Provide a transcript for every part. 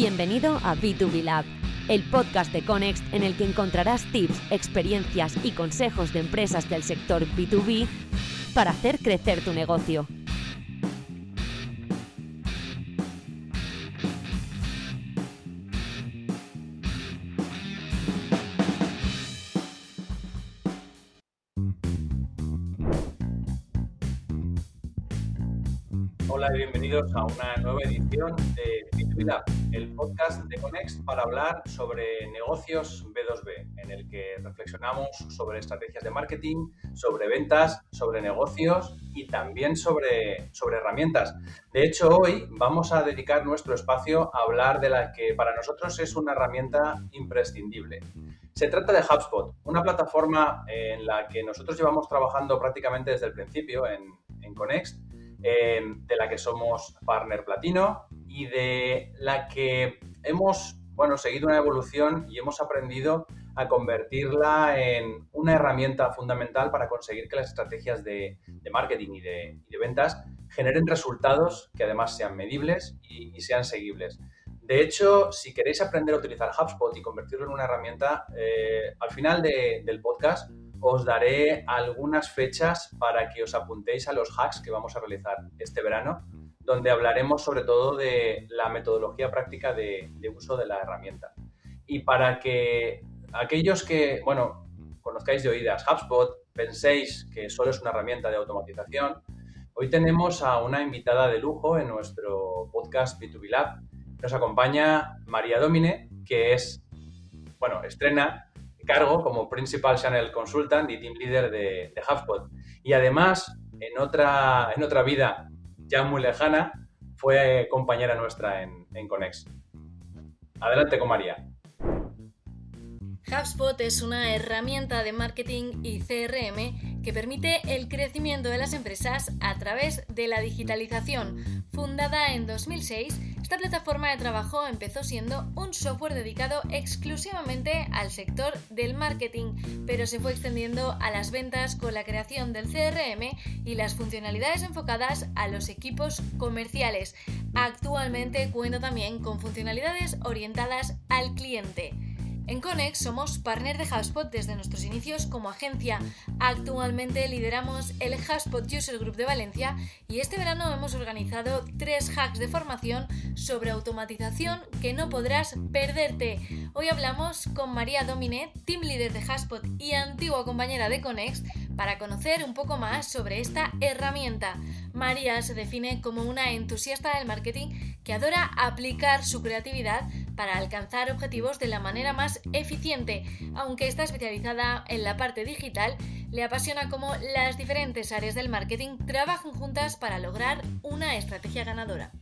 Bienvenido a B2B Lab, el podcast de Conext en el que encontrarás tips, experiencias y consejos de empresas del sector B2B para hacer crecer tu negocio. Hola y bienvenidos a una nueva edición de B2B el podcast de Conext para hablar sobre negocios B2B, en el que reflexionamos sobre estrategias de marketing, sobre ventas, sobre negocios y también sobre, sobre herramientas. De hecho, hoy vamos a dedicar nuestro espacio a hablar de la que para nosotros es una herramienta imprescindible. Se trata de HubSpot, una plataforma en la que nosotros llevamos trabajando prácticamente desde el principio en, en eh, de la que somos partner platino y de la que hemos bueno, seguido una evolución y hemos aprendido a convertirla en una herramienta fundamental para conseguir que las estrategias de, marketing y de, ventas generen resultados que además sean medibles y, sean seguibles. De hecho, si queréis aprender a utilizar HubSpot y convertirlo en una herramienta, eh, al final del podcast os daré algunas fechas para que os apuntéis a los hacks que vamos a realizar este verano, donde hablaremos sobre todo de la metodología práctica de, uso de la herramienta. Y para que aquellos que, bueno, conozcáis de oídas HubSpot, penséis que solo es una herramienta de automatización, hoy tenemos a una invitada de lujo en nuestro podcast B2B Lab. Nos acompaña María Domine, que es, bueno, estrena cargo como Principal Channel Consultant y Team Leader de, de HubSpot. Y además, en otra, en otra vida ya muy lejana, fue compañera nuestra en, en Conex. Adelante con María. HubSpot es una herramienta de marketing y CRM que permite el crecimiento de las empresas a través de la digitalización. Fundada en 2006, esta plataforma de trabajo empezó siendo un software dedicado exclusivamente al sector del marketing, pero se fue extendiendo a las ventas con la creación del CRM y las funcionalidades enfocadas a los equipos comerciales. Actualmente cuenta también con funcionalidades orientadas al cliente. En Conex somos partner de HubSpot desde nuestros inicios como agencia. Actualmente lideramos el HubSpot User Group de Valencia y este verano hemos organizado tres hacks de formación sobre automatización que no podrás perderte. Hoy hablamos con María Domine, team leader de HubSpot y antigua compañera de Conex, para conocer un poco más sobre esta herramienta. María se define como una entusiasta del marketing que adora aplicar su creatividad para alcanzar objetivos de la manera más eficiente. Aunque está especializada en la parte digital, le apasiona cómo las diferentes áreas del marketing trabajan juntas para lograr una estrategia ganadora.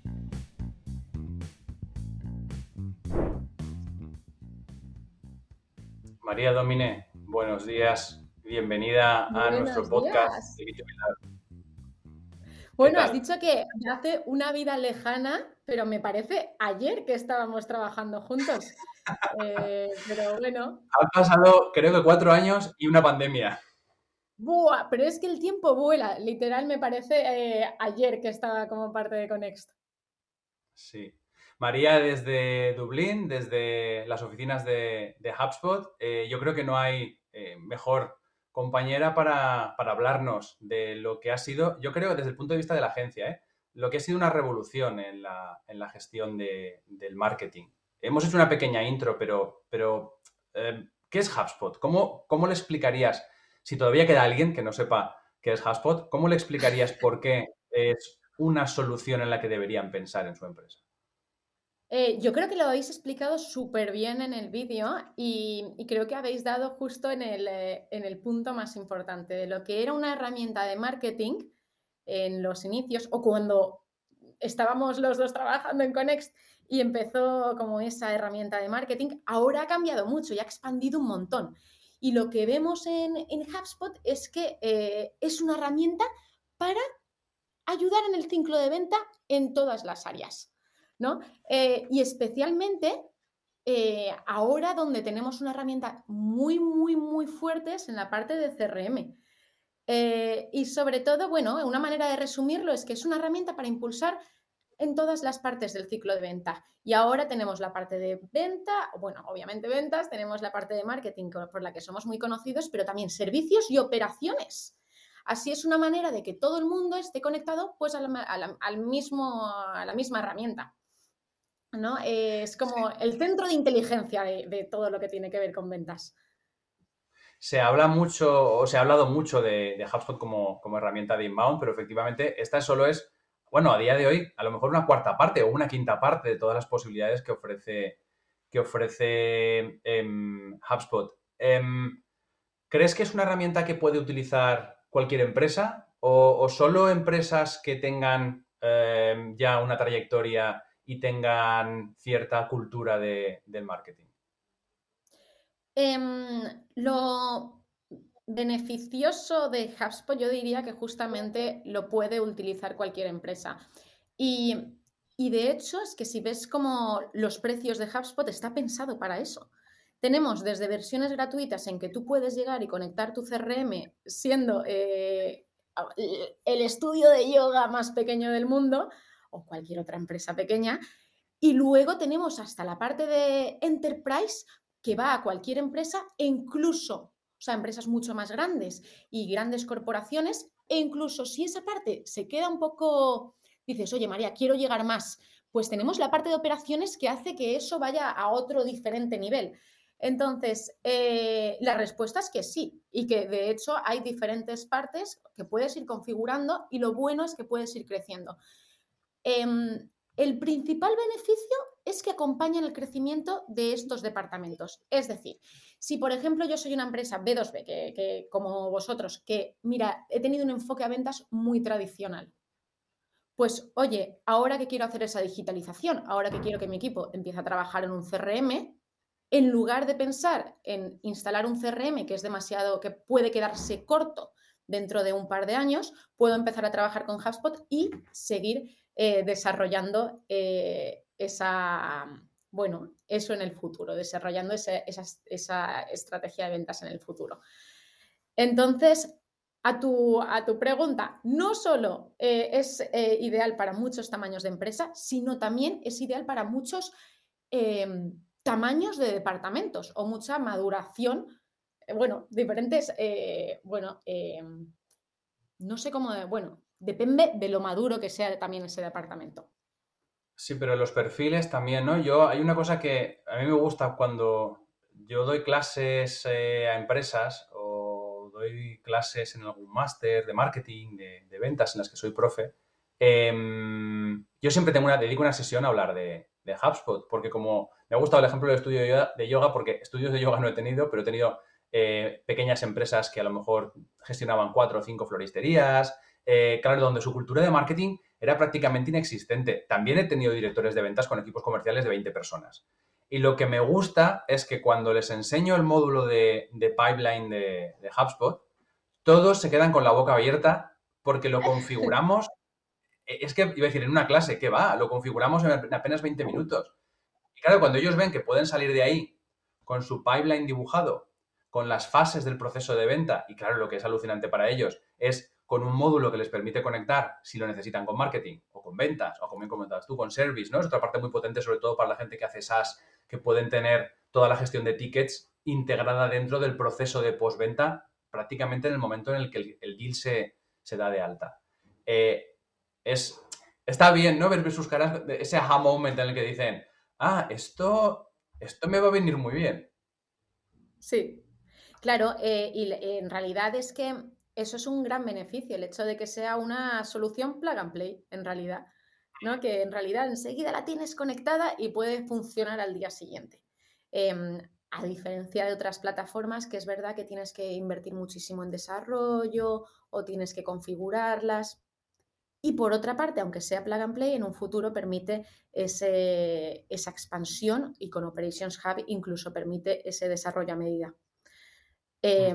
María Domine, buenos días. Bienvenida a nuestro podcast. Bueno, has dicho que hace una vida lejana, pero me parece ayer que estábamos trabajando juntos. Eh, pero bueno. Han pasado, creo que cuatro años y una pandemia. Buah, pero es que el tiempo vuela. Literal, me parece eh, ayer que estaba como parte de Conext. Sí. María, desde Dublín, desde las oficinas de, HubSpot, eh, yo creo que no hay mejor compañera para, hablarnos de lo que ha sido, yo creo desde el punto de vista de la agencia, ¿eh? Lo que ha sido una revolución en la, gestión del marketing. Hemos hecho una pequeña intro, pero, pero eh, ¿qué es HubSpot? ¿Cómo, ¿Cómo le explicarías, si todavía queda alguien que no sepa qué es HubSpot, cómo le explicarías por qué es una solución en la que deberían pensar en su empresa? Eh, yo creo que lo habéis explicado súper bien en el vídeo y, creo que habéis dado justo en el, eh, en el, punto más importante de lo que era una herramienta de marketing en los inicios o cuando estábamos los dos trabajando en Conext y empezó como esa herramienta de marketing, ahora ha cambiado mucho y ha expandido un montón. Y lo que vemos en, en HubSpot es que eh, es una herramienta para ayudar en el ciclo de venta en todas las áreas. ¿no? Eh, y especialmente eh, ahora donde tenemos una herramienta muy, muy, muy fuerte es en la parte de CRM. Eh, y sobre todo, bueno, una manera de resumirlo es que es una herramienta para impulsar en todas las partes del ciclo de venta. Y ahora tenemos la parte de venta, bueno, obviamente ventas, tenemos la parte de marketing por la que somos muy conocidos, pero también servicios y operaciones. Así es una manera de que todo el mundo esté conectado pues al mismo, a la misma herramienta. ¿no? Es como el centro de inteligencia de, todo lo que tiene que ver con ventas. Se habla mucho, o se ha hablado mucho de, HubSpot como, herramienta de inbound, pero efectivamente esta solo es bueno, a día de hoy, a lo mejor una cuarta parte o una quinta parte de todas las posibilidades que ofrece, que ofrece em, HubSpot. Em, ¿Crees que es una herramienta que puede utilizar cualquier empresa o, solo empresas que tengan em, ya una trayectoria y tengan cierta cultura de, del marketing? Lo beneficioso de HubSpot yo diría que justamente lo puede utilizar cualquier empresa. Y, de hecho es que si ves como los precios de HubSpot está pensado para eso. Tenemos desde versiones gratuitas en que tú puedes llegar y conectar tu CRM siendo eh, el estudio de yoga más pequeño del mundo o cualquier otra empresa pequeña. Y luego tenemos hasta la parte de Enterprise que va a cualquier empresa e incluso o empresas mucho más grandes y grandes corporaciones, e incluso si esa parte se queda un poco, dices, oye María, quiero llegar más, pues tenemos la parte de operaciones que hace que eso vaya a otro diferente nivel. Entonces, eh, la respuesta es que sí, y que de hecho hay diferentes partes que puedes ir configurando y lo bueno es que puedes ir creciendo. Em, el principal beneficio es que acompañan el crecimiento de estos departamentos. Es decir, si por ejemplo yo soy una empresa B2B, que, como vosotros, que mira, he tenido un enfoque a ventas muy tradicional, pues oye, ahora que quiero hacer esa digitalización, ahora que quiero que mi equipo empiece a trabajar en un CRM, en lugar de pensar en instalar un CRM que es demasiado, que puede quedarse corto dentro de un par de años, puedo empezar a trabajar con HubSpot y seguir eh, desarrollando eh, esa, bueno, eso en el futuro, desarrollando esa, estrategia de ventas en el futuro. Entonces, a tu, a tu pregunta, no solo eh, es ideal para muchos tamaños de empresa, sino también es ideal para muchos em, tamaños de departamentos o mucha maduración, bueno, diferentes, bueno, em, no sé cómo, bueno, depende de lo maduro que sea también ese departamento. Sí, pero los perfiles también, ¿no? Yo, hay una cosa que a mí me gusta cuando yo doy clases eh, a empresas o doy clases en algún máster de marketing, de, ventas en las que soy profe, em, yo siempre tengo una, dedico una sesión a hablar de, de HubSpot, porque como me ha gustado el ejemplo del estudio de yoga, porque estudios de yoga no he tenido, pero he tenido eh, pequeñas empresas que a lo mejor gestionaban cuatro o cinco floristerías, eh, claro, donde su cultura de marketing era prácticamente inexistente. También he tenido directores de ventas con equipos comerciales de 20 personas. Y lo que me gusta es que cuando les enseño el módulo de, pipeline de, HubSpot, todos se quedan con la boca abierta porque lo configuramos. E, es que iba a decir en una clase, ¿qué va? Lo configuramos en apenas 20 minutos. Y claro, cuando ellos ven que pueden salir de ahí con su pipeline dibujado, con las fases del proceso de venta, y claro, lo que es alucinante para ellos es con un módulo que les permite conectar, si lo necesitan, con marketing o con ventas o como bien comentabas tú, con service, ¿no? Es otra parte muy potente, sobre todo para la gente que hace SaaS, que pueden tener toda la gestión de tickets integrada dentro del proceso de postventa prácticamente en el momento en el que el, deal se, da de alta. Eh, es, está bien, ¿no? Ver sus caras, ese aha moment en el que dicen, ah, esto, esto me va a venir muy bien. Sí, claro, eh, y en realidad es que eso es un gran beneficio, el hecho de que sea una solución plug and play, en realidad, ¿no? Que en realidad enseguida la tienes conectada y puede funcionar al día siguiente. Em, a diferencia de otras plataformas, que es verdad que tienes que invertir muchísimo en desarrollo o tienes que configurarlas. Y por otra parte, aunque sea plug and play, en un futuro permite esa expansión y con Operations Hub incluso permite ese desarrollo a medida. Eh,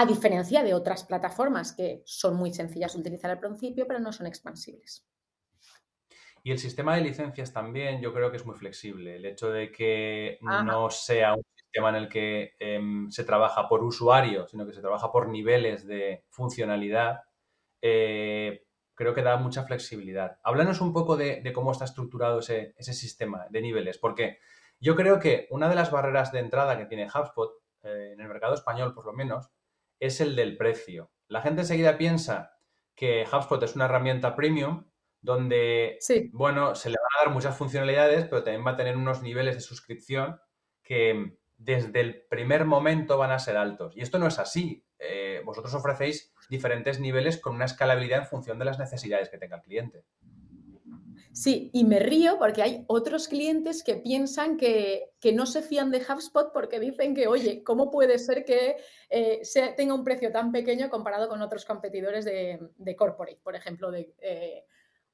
a diferencia de otras plataformas que son muy sencillas de utilizar al principio, pero no son expansibles. Y el sistema de licencias también yo creo que es muy flexible. El hecho de que no sea un sistema en el que em, se trabaja por usuario, sino que se trabaja por niveles de funcionalidad, eh, creo que da mucha flexibilidad. Háblanos un poco de, cómo está estructurado ese, sistema de niveles, porque yo creo que una de las barreras de entrada que tiene HubSpot, eh, en el mercado español por lo menos, es el del precio. La gente enseguida piensa que HubSpot es una herramienta premium donde, bueno, se le van a dar muchas funcionalidades, pero también va a tener unos niveles de suscripción que desde el primer momento van a ser altos. Y esto no es así. Eh, vosotros ofrecéis diferentes niveles con una escalabilidad en función de las necesidades que tenga el cliente. Sí, y me río porque hay otros clientes que piensan que, no se fían de HubSpot porque dicen que, oye, ¿cómo puede ser que eh, tenga un precio tan pequeño comparado con otros competidores de, corporate, por ejemplo, de, eh,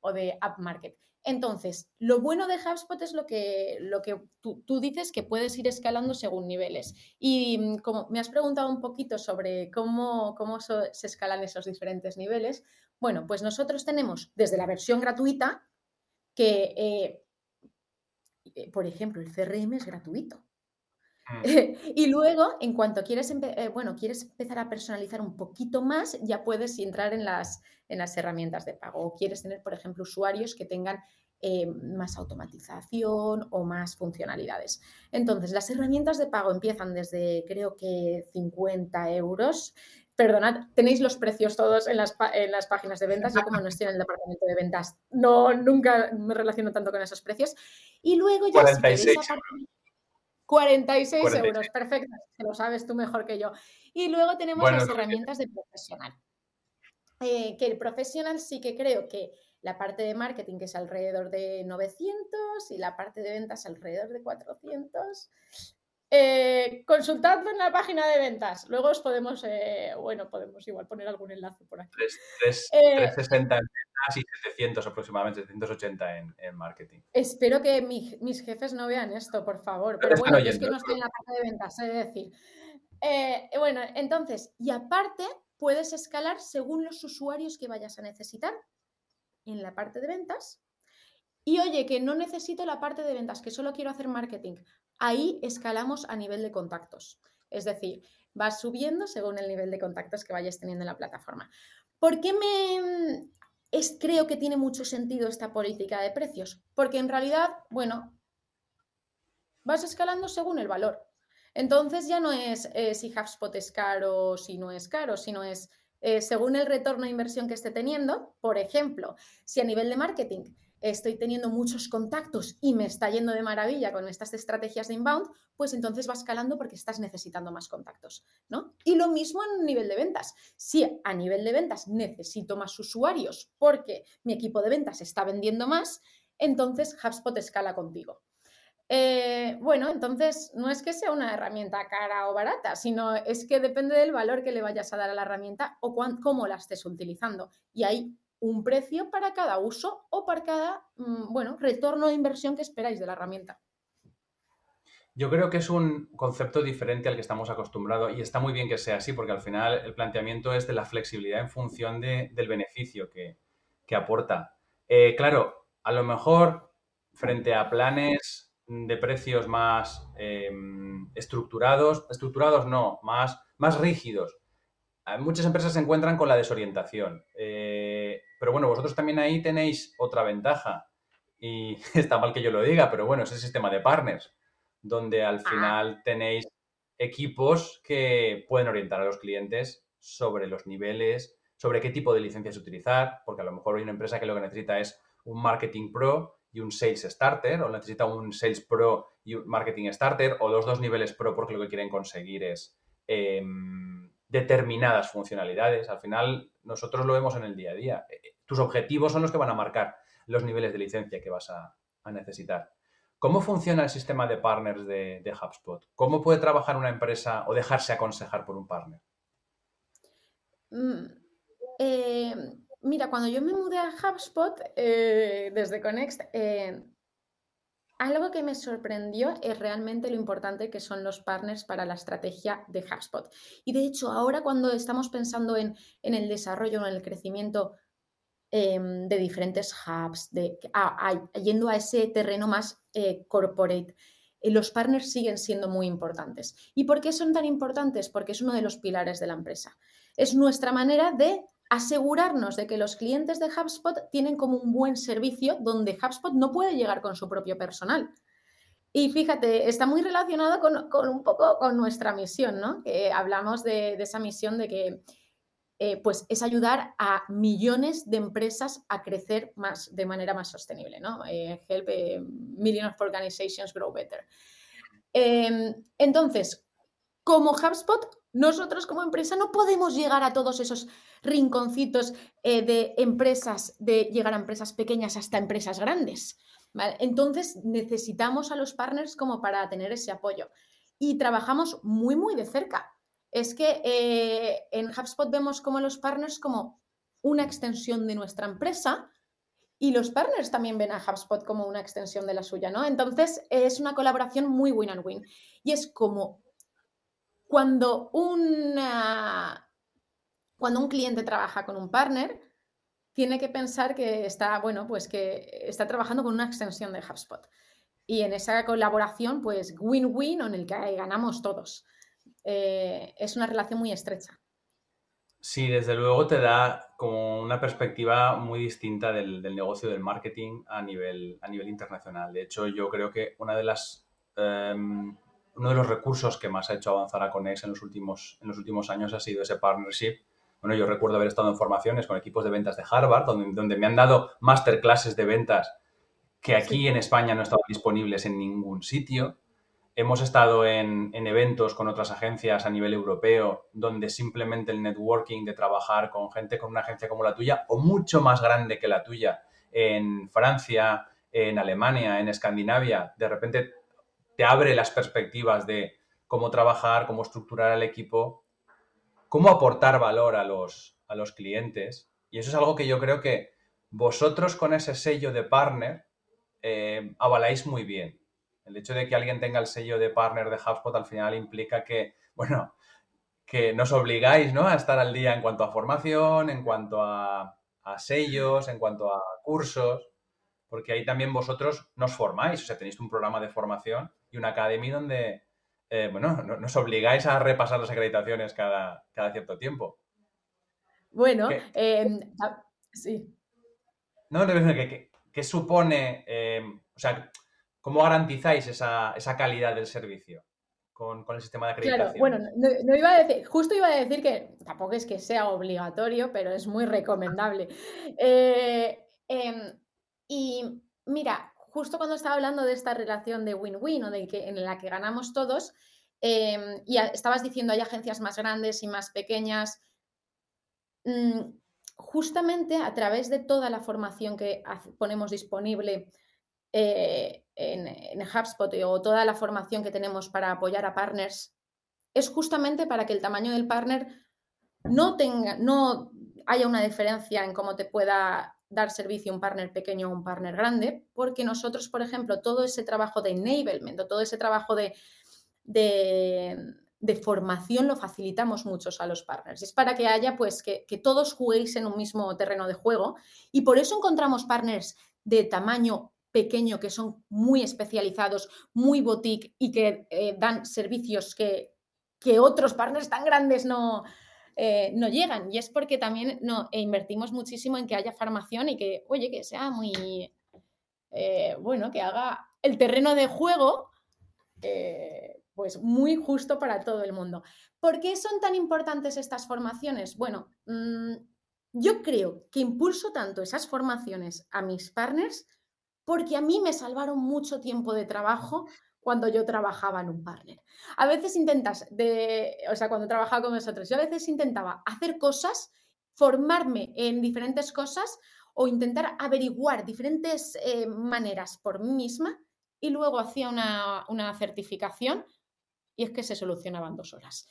o de app market? Entonces, lo bueno de HubSpot es lo que, lo que tú, dices que puedes ir escalando según niveles. Y mm, como me has preguntado un poquito sobre cómo, cómo se escalan esos diferentes niveles, bueno, pues nosotros tenemos desde la versión gratuita, que, eh, eh, por ejemplo, el CRM es gratuito. Mm. y luego, en cuanto quieres, eh, bueno, quieres empezar a personalizar un poquito más, ya puedes entrar en las, en las herramientas de pago. O quieres tener, por ejemplo, usuarios que tengan eh, más automatización o más funcionalidades. Entonces, las herramientas de pago empiezan desde creo que 50 euros. Perdonad, tenéis los precios todos en las, en las páginas de ventas. Yo como no estoy en el departamento de ventas, no, nunca me relaciono tanto con esos precios. Y luego ya 46 46, euros, perfecto, lo sabes tú mejor que yo. Y luego tenemos las herramientas de profesional. Eh, que el profesional sí que creo que la parte de marketing que es alrededor de 900 y la parte de ventas alrededor de 400. Eh, consultadlo en la página de ventas. Luego os podemos, eh, bueno, podemos igual poner algún enlace por aquí. 360 en ventas y 700 aproximadamente, 780 en, en marketing. Espero que mis jefes no vean esto, por favor. Pero bueno, yo es que no estoy en la parte de ventas, es decir. Eh, bueno, entonces, y aparte, puedes escalar según los usuarios que vayas a necesitar en la parte de ventas. Y oye, que no necesito la parte de ventas, que solo quiero hacer marketing. Ahí escalamos a nivel de contactos. Es decir, vas subiendo según el nivel de contactos que vayas teniendo en la plataforma. ¿Por qué me es, creo que tiene mucho sentido esta política de precios? Porque en realidad, bueno, vas escalando según el valor. Entonces ya no es eh, si HubSpot es caro o si no es caro, sino es eh, según el retorno de inversión que esté teniendo. Por ejemplo, si a nivel de marketing estoy teniendo muchos contactos y me está yendo de maravilla con estas estrategias de inbound, pues entonces va escalando porque estás necesitando más contactos, ¿no? Y lo mismo a nivel de ventas. Si a nivel de ventas necesito más usuarios porque mi equipo de ventas está vendiendo más, entonces HubSpot escala contigo. Eh, bueno, entonces no es que sea una herramienta cara o barata, sino es que depende del valor que le vayas a dar a la herramienta o cómo la estés utilizando. Y hay un precio para cada uso o para cada, mm, bueno, retorno de inversión que esperáis de la herramienta. Yo creo que es un concepto diferente al que estamos acostumbrados y está muy bien que sea así porque al final el planteamiento es de la flexibilidad en función del beneficio que, aporta. Eh, claro, a lo mejor frente a planes de precios más em, estructurados, estructurados no, más, más rígidos. Muchas empresas se encuentran con la desorientación. Eh, pero bueno, vosotros también ahí tenéis otra ventaja. Y está mal que yo lo diga, pero bueno, es el sistema de partners, donde al ah. final tenéis equipos que pueden orientar a los clientes sobre los niveles, sobre qué tipo de licencias utilizar, porque a lo mejor hay una empresa que lo que necesita es un marketing pro y un Sales Starter, o necesita un Sales Pro y un Marketing Starter, o los dos niveles Pro porque lo que quieren conseguir es em, determinadas funcionalidades. Al final, nosotros lo vemos en el día a día. Tus objetivos son los que van a marcar los niveles de licencia que vas a, necesitar. ¿Cómo funciona el sistema de partners de, HubSpot? ¿Cómo puede trabajar una empresa o dejarse aconsejar por un partner? Mm, eh, Mira, cuando yo me mudé a HubSpot eh, desde Connext, eh, algo que me sorprendió es realmente lo importante que son los partners para la estrategia de HubSpot. Y de hecho, ahora cuando estamos pensando en, el desarrollo, en el crecimiento em, de diferentes hubs, de, yendo a ese terreno más eh, corporate, los partners siguen siendo muy importantes. ¿Y por qué son tan importantes? Porque es uno de los pilares de la empresa. Es nuestra manera de asegurarnos de que los clientes de HubSpot tienen como un buen servicio donde HubSpot no puede llegar con su propio personal. Y fíjate, está muy relacionado con, un poco con nuestra misión, ¿no? Hablamos de, esa misión de que eh, pues es ayudar a millones de empresas a crecer más, de manera más sostenible, ¿no? Eh, help eh, millions of organizations grow better. Em, entonces, como HubSpot, nosotros como empresa no podemos llegar a todos esos rinconcitos de empresas, de llegar a empresas pequeñas hasta empresas grandes. Entonces necesitamos a los partners como para tener ese apoyo. Y trabajamos muy, muy de cerca. Es que eh, en HubSpot vemos como los partners como una extensión de nuestra empresa y los partners también ven a HubSpot como una extensión de la suya, ¿no? Entonces es una colaboración muy win and win. Y es como cuando, cuando un cliente trabaja con un partner, tiene que pensar que está, bueno, pues que está trabajando con una extensión de HubSpot. Y en esa colaboración, pues win-win en el que ganamos todos. Eh, es una relación muy estrecha. Sí, desde luego te da como una perspectiva muy distinta del, negocio del marketing a nivel, a nivel internacional. De hecho, yo creo que una de las, em, uno de los recursos que más ha hecho avanzar a Conex en los últimos, en los últimos años ha sido ese partnership bueno, yo recuerdo haber estado en formaciones con equipos de ventas de Harvard, donde, me han dado masterclasses de ventas que aquí en España no estaban disponibles en ningún sitio. Hemos estado en, eventos con otras agencias a nivel europeo, donde simplemente el networking de trabajar con gente con una agencia como la tuya, o mucho más grande que la tuya, en Francia, en Alemania, en Escandinavia, de repente te abre las perspectivas de cómo trabajar, cómo estructurar el equipo cómo aportar valor a los, a los clientes. Y eso es algo que yo creo que vosotros con ese sello de partner eh, avaláis muy bien. El hecho de que alguien tenga el sello de partner de HubSpot al final implica que, bueno, que nos obligáis ¿no? a estar al día en cuanto a formación, en cuanto a, sellos, en cuanto a cursos, porque ahí también vosotros nos formáis, o sea, tenéis un programa de formación y una academia donde eh, bueno, nos obligáis a repasar las acreditaciones cada, cierto tiempo. Bueno, em, sí. No, ¿qué, qué, supone, em, o sea, cómo garantizáis esa, calidad del servicio? Con, el sistema de acreditación. Claro, bueno, no, iba a decir, justo iba a decir que tampoco es que sea obligatorio, pero es muy recomendable. Eh, em, y mira, justo cuando estaba hablando de esta relación de win-win o de que, en la que ganamos todos, em, y estabas diciendo hay agencias más grandes y más pequeñas, mm, justamente a través de toda la formación que ponemos disponible eh, en, HubSpot o toda la formación que tenemos para apoyar a partners, es justamente para que el tamaño del partner no tenga, no haya una diferencia en cómo te pueda dar servicio un partner pequeño o un partner grande, porque nosotros, por ejemplo, todo ese trabajo de enablement o todo ese trabajo de, de, formación lo facilitamos muchos a los partners. Es para que haya, pues, que, todos juguéis en un mismo terreno de juego y por eso encontramos partners de tamaño pequeño que son muy especializados, muy boutique y que eh, dan servicios que, que otros partners tan grandes no, eh, no llegan. Y es porque también no, e invertimos muchísimo en que haya formación y que, oye, que sea muy, eh, bueno, que haga el terreno de juego, pues muy justo para todo el mundo. ¿Por qué son tan importantes estas formaciones? Bueno, mm, yo creo que impulso tanto esas formaciones a mis partners porque a mí me salvaron mucho tiempo de trabajo cuando yo trabajaba en un partner. A veces intentas, de, o sea, cuando trabajaba con nosotros, yo a veces intentaba hacer cosas, formarme en diferentes cosas o intentar averiguar diferentes eh, maneras por mí misma y luego hacía una, certificación y es que se solucionaban dos horas.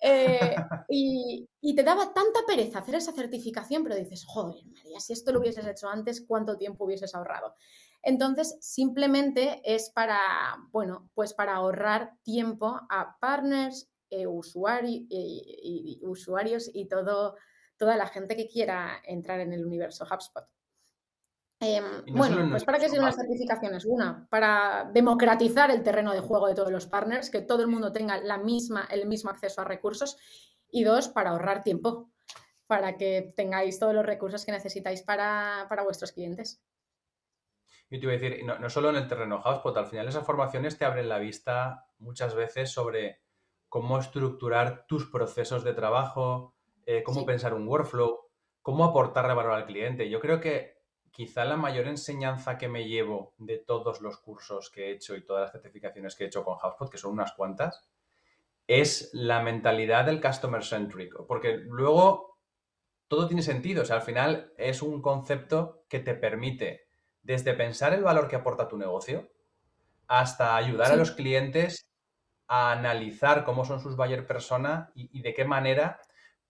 Eh, y, y, te daba tanta pereza hacer esa certificación, pero dices, joder, María, si esto lo hubieses hecho antes, ¿cuánto tiempo hubieses ahorrado? Entonces, simplemente es para, bueno, pues para ahorrar tiempo a partners, eh, y, usuarios y todo, toda la gente que quiera entrar en el universo HubSpot. Em, bueno, pues para qué sirven las certificaciones. Una, para democratizar el terreno de juego de todos los partners, que todo el mundo tenga la misma, el mismo acceso a recursos. Y dos, para ahorrar tiempo para que tengáis todos los recursos que necesitáis para, vuestros clientes. Yo te iba a decir, no, solo en el terreno HubSpot, al final esas formaciones te abren la vista muchas veces sobre cómo estructurar tus procesos de trabajo, eh, cómo pensar un workflow, cómo aportarle valor al cliente. Yo creo que quizá la mayor enseñanza que me llevo de todos los cursos que he hecho y todas las certificaciones que he hecho con HubSpot, que son unas cuantas, es la mentalidad del customer centric, porque luego todo tiene sentido, o sea, al final es un concepto que te permite desde pensar el valor que aporta tu negocio hasta ayudar a los clientes a analizar cómo son sus buyer persona y, de qué manera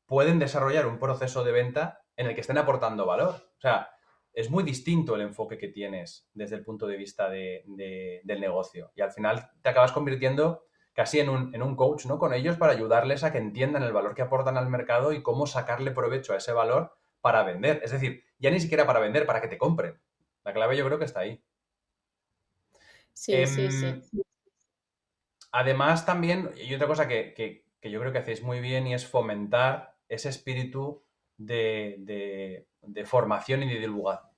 pueden desarrollar un proceso de venta en el que estén aportando valor. O sea, es muy distinto el enfoque que tienes desde el punto de vista del negocio. Y al final te acabas convirtiendo casi en un, en un, coach ¿no? con ellos para ayudarles a que entiendan el valor que aportan al mercado y cómo sacarle provecho a ese valor para vender. Es decir, ya ni siquiera para vender, para que te compren. La clave yo creo que está ahí. Sí, sí, sí. Em, además, también, y otra cosa que, yo creo que hacéis muy bien y es fomentar ese espíritu de, formación y de,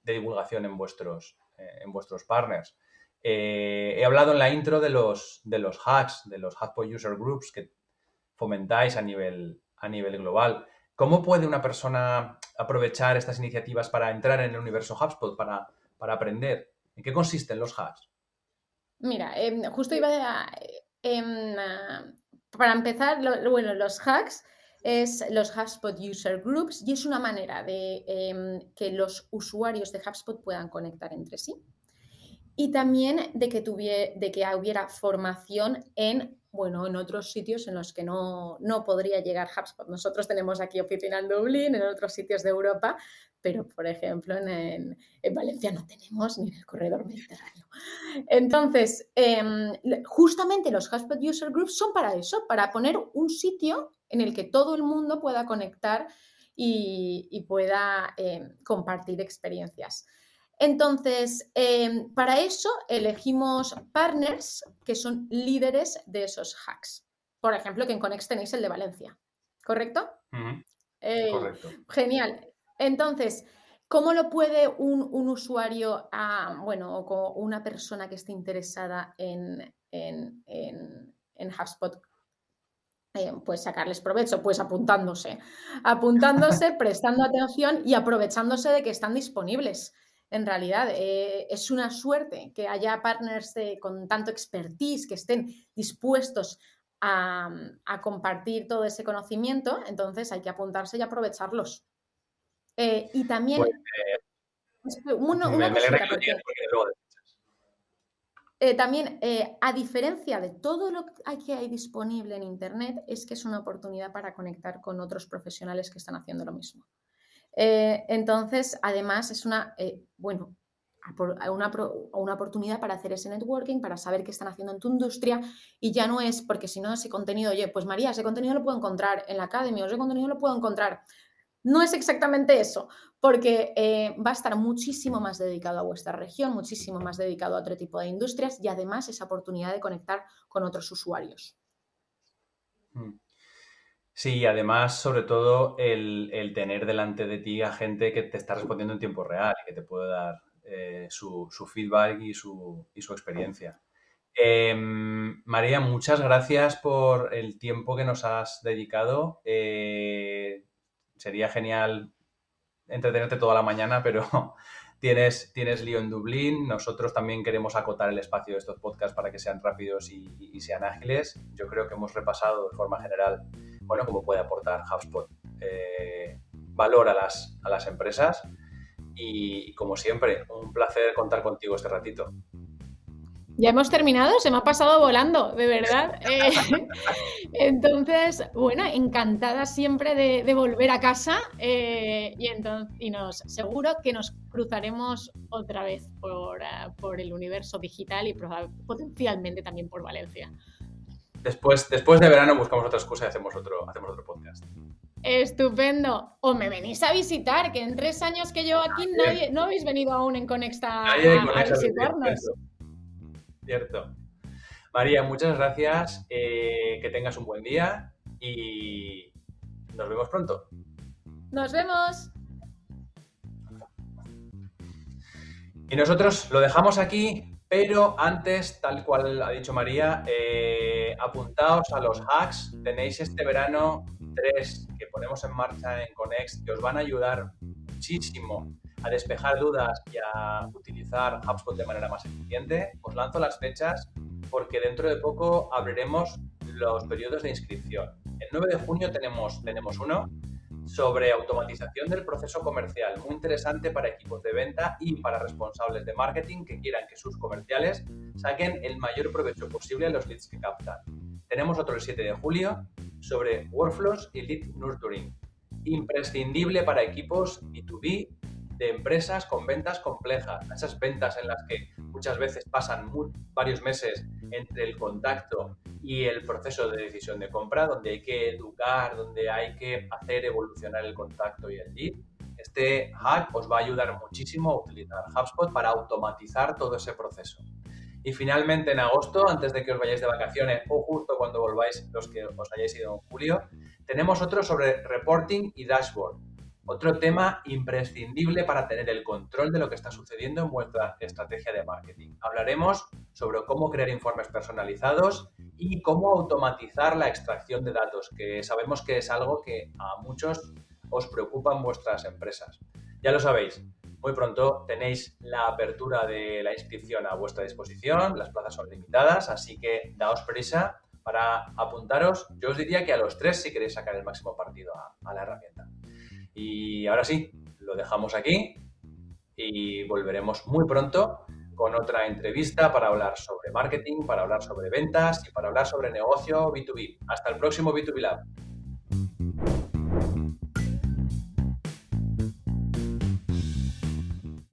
divulgación en vuestros, eh, en vuestros partners. Eh, he hablado en la intro de los, de los hacks, de los HubSpot User Groups que fomentáis a nivel, a nivel global. ¿Cómo puede una persona aprovechar estas iniciativas para entrar en el universo HubSpot, para, para aprender? ¿En qué consisten los hacks? Mira, em, justo iba a... Em, para empezar, bueno, los hacks es los HubSpot User Groups y es una manera de em, que los usuarios de HubSpot puedan conectar entre sí y también de que, de que hubiera formación en, bueno, en otros sitios en los que no, podría llegar HubSpot. Nosotros tenemos aquí oficina en Dublín, en otros sitios de Europa, pero por ejemplo en, Valencia no tenemos ni en el corredor mediterráneo. Entonces, em, justamente los HubSpot User Groups son para eso, para poner un sitio en el que todo el mundo pueda conectar y, pueda em, compartir experiencias. Entonces, em, para eso elegimos partners que son líderes de esos hacks. Por ejemplo, que en Conex tenéis el de Valencia, ¿correcto? Eh, correcto. Genial. Entonces, ¿cómo lo puede un, usuario, bueno, o una persona que esté interesada en, en, en, HubSpot eh, pues sacarles provecho, pues apuntándose, apuntándose, prestando atención y aprovechándose de que están disponibles en realidad eh, es una suerte que haya partners con tanto expertise que estén dispuestos a, compartir todo ese conocimiento, entonces hay que apuntarse y aprovecharlos. Eh, y también... también, a diferencia de todo lo que hay disponible en Internet, es que es una oportunidad para conectar con otros profesionales que están haciendo lo mismo. Eh, entonces, además, es una, eh, bueno, una, una, oportunidad para hacer ese networking, para saber qué están haciendo en tu industria y ya no es porque si no ese contenido, oye, pues María, ese contenido lo puedo encontrar en la Academy o ese contenido lo puedo encontrar. No es exactamente eso, porque eh, va a estar muchísimo más dedicado a vuestra región, muchísimo más dedicado a otro tipo de industrias y además esa oportunidad de conectar con otros usuarios. Sí, además, sobre todo, el, tener delante de ti a gente que te está respondiendo en tiempo real y que te puede dar eh, su, feedback y su, y su experiencia. Em, María, muchas gracias por el tiempo que nos has dedicado. Eh, sería genial entretenerte toda la mañana, pero tienes, tienes lío en Dublín. Nosotros también queremos acotar el espacio de estos podcasts para que sean rápidos y sean ágiles. Yo creo que hemos repasado de forma general bueno, cómo puede aportar HubSpot eh, valor a las, a las empresas. Y como siempre, un placer contar contigo este ratito. Ya hemos terminado, se me ha pasado volando, de verdad. Eh, entonces, bueno, encantada siempre de, volver a casa eh, y, entonces, y nos seguro que nos cruzaremos otra vez por, por el universo digital y potencialmente también por Valencia. Después, después de verano buscamos otra excusa y hacemos otro, hacemos otro podcast. Estupendo. O me venís a visitar, que en tres años que llevo aquí no habéis venido aún en Conexta a, visitarnos. Cierto. María, muchas gracias. Eh, que tengas un buen día y nos vemos pronto. Nos vemos. Y nosotros lo dejamos aquí, pero antes, tal cual ha dicho María, eh, apuntaos a los hacks. Tenéis este verano tres que ponemos en marcha en Conex que os van a ayudar muchísimo a despejar dudas y a utilizar HubSpot de manera más eficiente. Os lanzo las fechas porque dentro de poco abriremos los periodos de inscripción. El 9 de junio tenemos, tenemos uno sobre automatización del proceso comercial, muy interesante para equipos de venta y para responsables de marketing que quieran que sus comerciales saquen el mayor provecho posible a los leads que captan. Tenemos otro el 7 de julio sobre workflows y lead nurturing, imprescindible para equipos B2B de empresas con ventas complejas, esas ventas en las que muchas veces pasan varios meses entre el contacto y el proceso de decisión de compra, donde hay que educar, donde hay que hacer evolucionar el contacto y el lead. Este hack os va a ayudar muchísimo a utilizar HubSpot para automatizar todo ese proceso. Y finalmente en agosto, antes de que os vayáis de vacaciones o justo cuando volváis los que os hayáis ido en julio, tenemos otro sobre reporting y dashboard otro tema imprescindible para tener el control de lo que está sucediendo en vuestra estrategia de marketing. Hablaremos sobre cómo crear informes personalizados y cómo automatizar la extracción de datos, que sabemos que es algo que a muchos os preocupa en vuestras empresas. Ya lo sabéis, muy pronto tenéis la apertura de la inscripción a vuestra disposición, las plazas son limitadas, así que daos prisa para apuntaros. Yo os diría que a los tres si queréis sacar el máximo partido a la herramienta. Y ahora sí, lo dejamos aquí y volveremos muy pronto con otra entrevista para hablar sobre marketing, para hablar sobre ventas y para hablar sobre negocio B2B. Hasta el próximo B2B Lab.